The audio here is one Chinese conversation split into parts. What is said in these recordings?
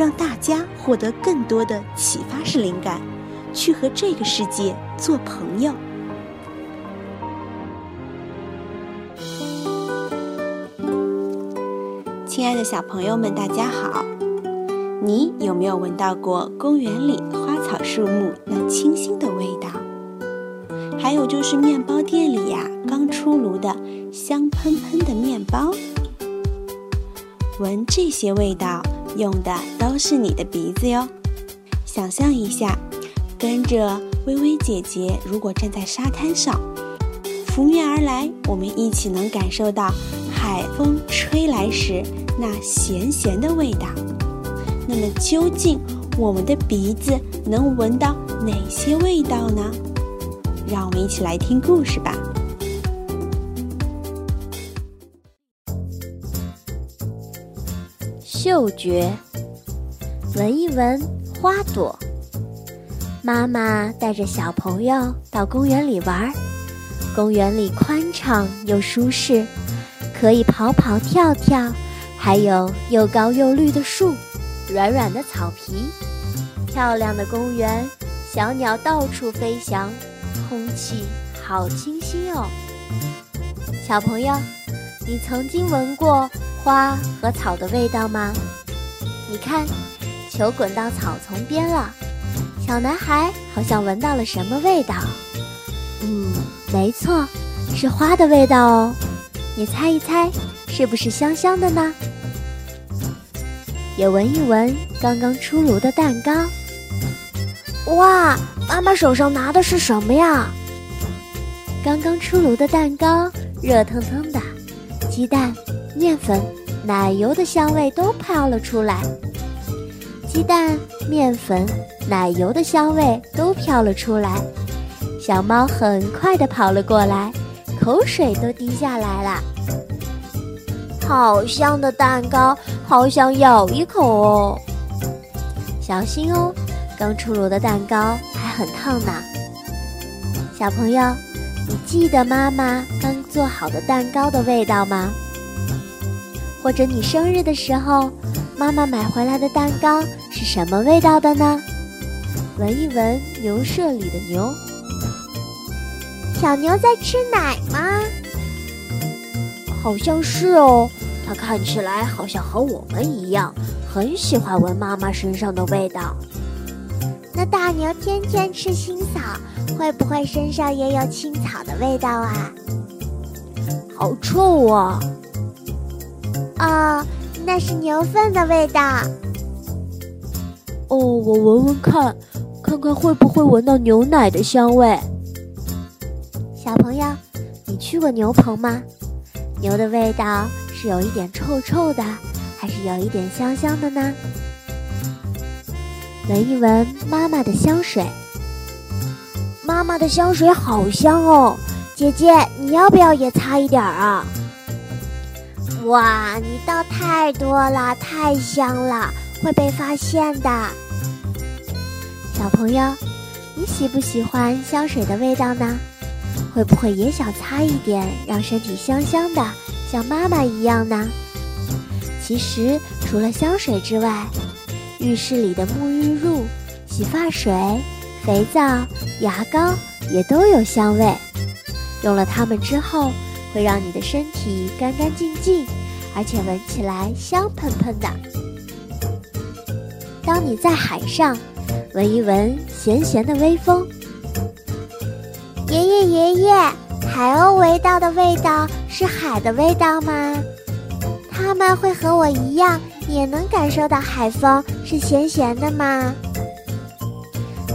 让大家获得更多的启发式灵感，去和这个世界做朋友。亲爱的小朋友们，大家好！你有没有闻到过公园里花草树木那清新的味道？还有就是面包店里呀，刚出炉的香喷喷的面包。闻这些味道，用的都是你的鼻子哟。想象一下，跟着微微姐姐，如果站在沙滩上，拂面而来，我们一起能感受到海风吹来时。那咸咸的味道，那么究竟我们的鼻子能闻到哪些味道呢？让我们一起来听故事吧。嗅觉，闻一闻花朵。妈妈带着小朋友到公园里玩，公园里宽敞又舒适，可以跑跑跳跳。还有又高又绿的树，软软的草皮，漂亮的公园，小鸟到处飞翔，空气好清新哦。小朋友，你曾经闻过花和草的味道吗？你看，球滚到草丛边了，小男孩好像闻到了什么味道？嗯，没错，是花的味道哦。你猜一猜，是不是香香的呢？也闻一闻刚刚出炉的蛋糕。哇，妈妈手上拿的是什么呀？刚刚出炉的蛋糕，热腾腾的，鸡蛋、面粉、奶油的香味都飘了出来。鸡蛋、面粉、奶油的香味都飘了出来。小猫很快地跑了过来，口水都滴下来了。好香的蛋糕！好想咬一口哦，小心哦，刚出炉的蛋糕还很烫呢。小朋友，你记得妈妈刚做好的蛋糕的味道吗？或者你生日的时候，妈妈买回来的蛋糕是什么味道的呢？闻一闻牛舍里的牛，小牛在吃奶吗？好像是哦。它看起来好像和我们一样，很喜欢闻妈妈身上的味道。那大牛天天吃青草，会不会身上也有青草的味道啊？好臭啊！哦，那是牛粪的味道。哦，我闻闻看，看看会不会闻到牛奶的香味。小朋友，你去过牛棚吗？牛的味道。是有一点臭臭的，还是有一点香香的呢？闻一闻妈妈的香水，妈妈的香水好香哦！姐姐，你要不要也擦一点啊？哇，你倒太多了，太香了，会被发现的。小朋友，你喜不喜欢香水的味道呢？会不会也想擦一点，让身体香香的？像妈妈一样呢。其实除了香水之外，浴室里的沐浴露、洗发水、肥皂、牙膏也都有香味。用了它们之后，会让你的身体干干净净，而且闻起来香喷喷的。当你在海上，闻一闻咸咸的微风。爷爷爷爷，海鸥闻到的味道。是海的味道吗？他们会和我一样，也能感受到海风是咸咸的吗？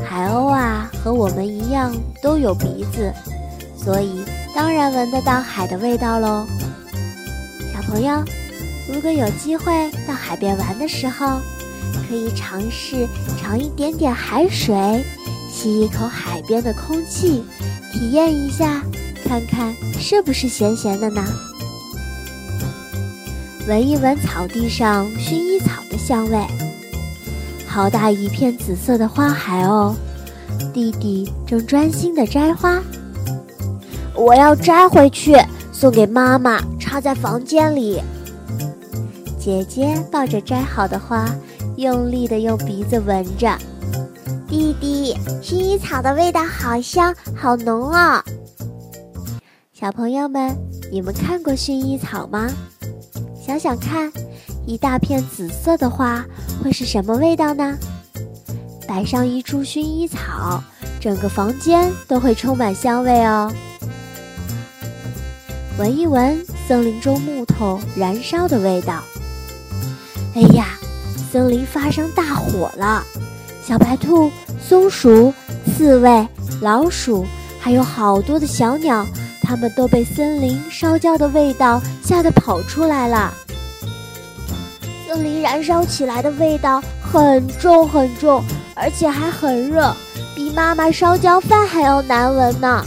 海鸥啊，和我们一样都有鼻子，所以当然闻得到海的味道喽。小朋友，如果有机会到海边玩的时候，可以尝试尝一点点海水，吸一口海边的空气，体验一下，看看是不是咸咸的呢？闻一闻草地上薰衣草的香味，好大一片紫色的花海哦！弟弟正专心地摘花，我要摘回去送给妈妈，插在房间里。姐姐抱着摘好的花，用力地用鼻子闻着。弟弟，薰衣草的味道好香，好浓哦！小朋友们，你们看过薰衣草吗？想想看，一大片紫色的花会是什么味道呢？摆上一株薰衣草，整个房间都会充满香味哦。闻一闻森林中木头燃烧的味道。哎呀，森林发生大火了！小白兔、松鼠、刺猬、老鼠，还有好多的小鸟。它们都被森林烧焦的味道吓得跑出来了。森林燃烧起来的味道很重很重，而且还很热，比妈妈烧焦饭还要难闻呢。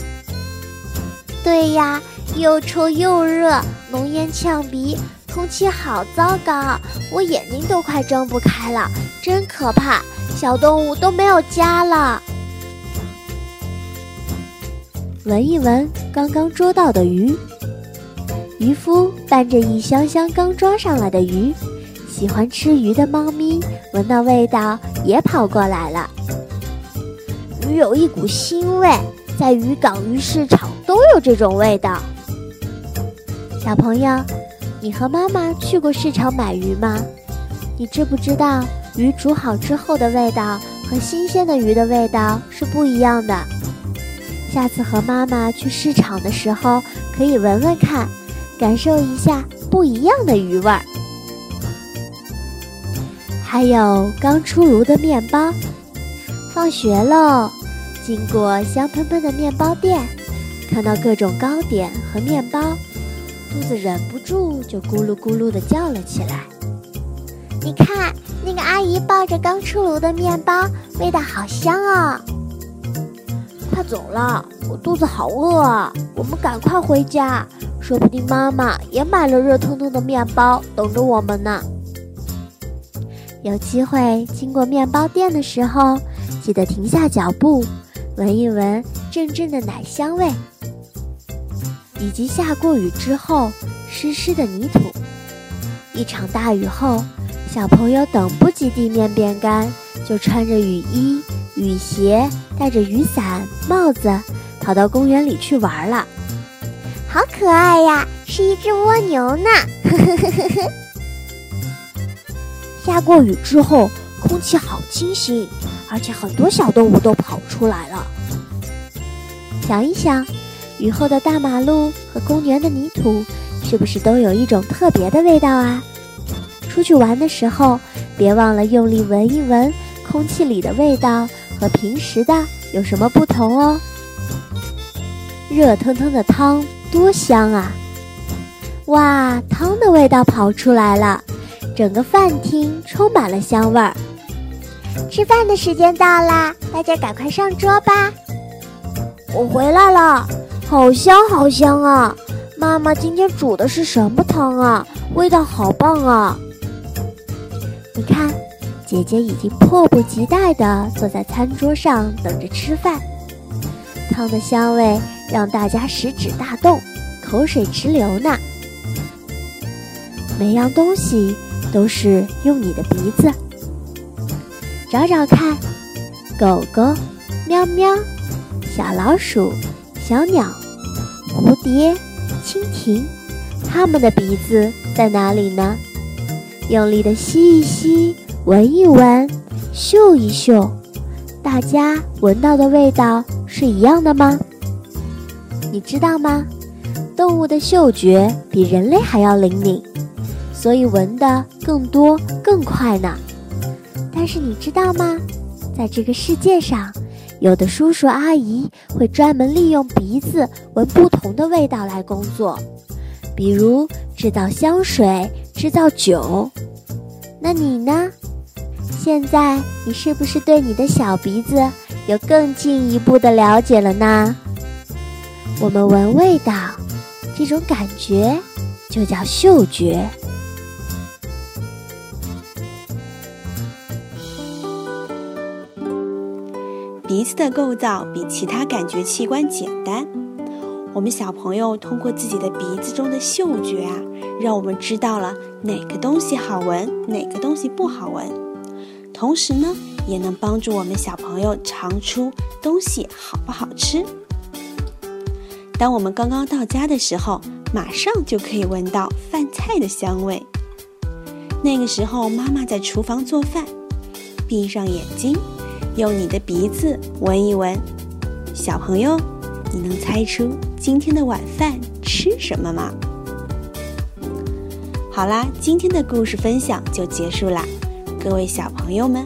对呀，又臭又热，浓烟呛鼻，空气好糟糕，我眼睛都快睁不开了，真可怕！小动物都没有家了。闻一闻刚刚捉到的鱼，渔夫搬着一箱箱刚抓上来的鱼，喜欢吃鱼的猫咪闻到味道也跑过来了。鱼有一股腥味，在渔港、鱼市场都有这种味道。小朋友，你和妈妈去过市场买鱼吗？你知不知道鱼煮好之后的味道和新鲜的鱼的味道是不一样的？下次和妈妈去市场的时候，可以闻闻看，感受一下不一样的鱼味儿。还有刚出炉的面包，放学喽，经过香喷喷的面包店，看到各种糕点和面包，肚子忍不住就咕噜咕噜地叫了起来。你看，那个阿姨抱着刚出炉的面包，味道好香哦。快走了，我肚子好饿啊！我们赶快回家，说不定妈妈也买了热腾腾的面包等着我们呢。有机会经过面包店的时候，记得停下脚步，闻一闻阵阵的奶香味，以及下过雨之后湿湿的泥土。一场大雨后，小朋友等不及地面变干，就穿着雨衣。雨鞋，带着雨伞、帽子，跑到公园里去玩了。好可爱呀，是一只蜗牛呢。下过雨之后，空气好清新，而且很多小动物都跑出来了。想一想，雨后的大马路和公园的泥土，是不是都有一种特别的味道啊？出去玩的时候，别忘了用力闻一闻空气里的味道。和平时的有什么不同哦？热腾腾的汤多香啊！哇，汤的味道跑出来了，整个饭厅充满了香味儿。吃饭的时间到啦，大家赶快上桌吧！我回来了，好香好香啊！妈妈今天煮的是什么汤啊？味道好棒啊！你看。姐姐已经迫不及待地坐在餐桌上等着吃饭，汤的香味让大家食指大动，口水直流呢。每样东西都是用你的鼻子找找看，狗狗、喵喵、小老鼠、小鸟、蝴蝶、蜻蜓，它们的鼻子在哪里呢？用力的吸一吸。闻一闻，嗅一嗅，大家闻到的味道是一样的吗？你知道吗？动物的嗅觉比人类还要灵敏，所以闻的更多更快呢。但是你知道吗？在这个世界上，有的叔叔阿姨会专门利用鼻子闻不同的味道来工作，比如制造香水、制造酒。那你呢？现在你是不是对你的小鼻子有更进一步的了解了呢？我们闻味道，这种感觉就叫嗅觉。子的构造比其他感觉器官简单。我们小朋友通过自己的鼻子中的嗅觉啊，让我们知道了哪个东西好闻，哪个东西不好闻。同时呢，也能帮助我们小朋友尝出东西好不好吃。当我们刚刚到家的时候，马上就可以闻到饭菜的香味。那个时候，妈妈在厨房做饭，闭上眼睛。用你的鼻子闻一闻，小朋友，你能猜出今天的晚饭吃什么吗？好啦，今天的故事分享就结束啦，各位小朋友们。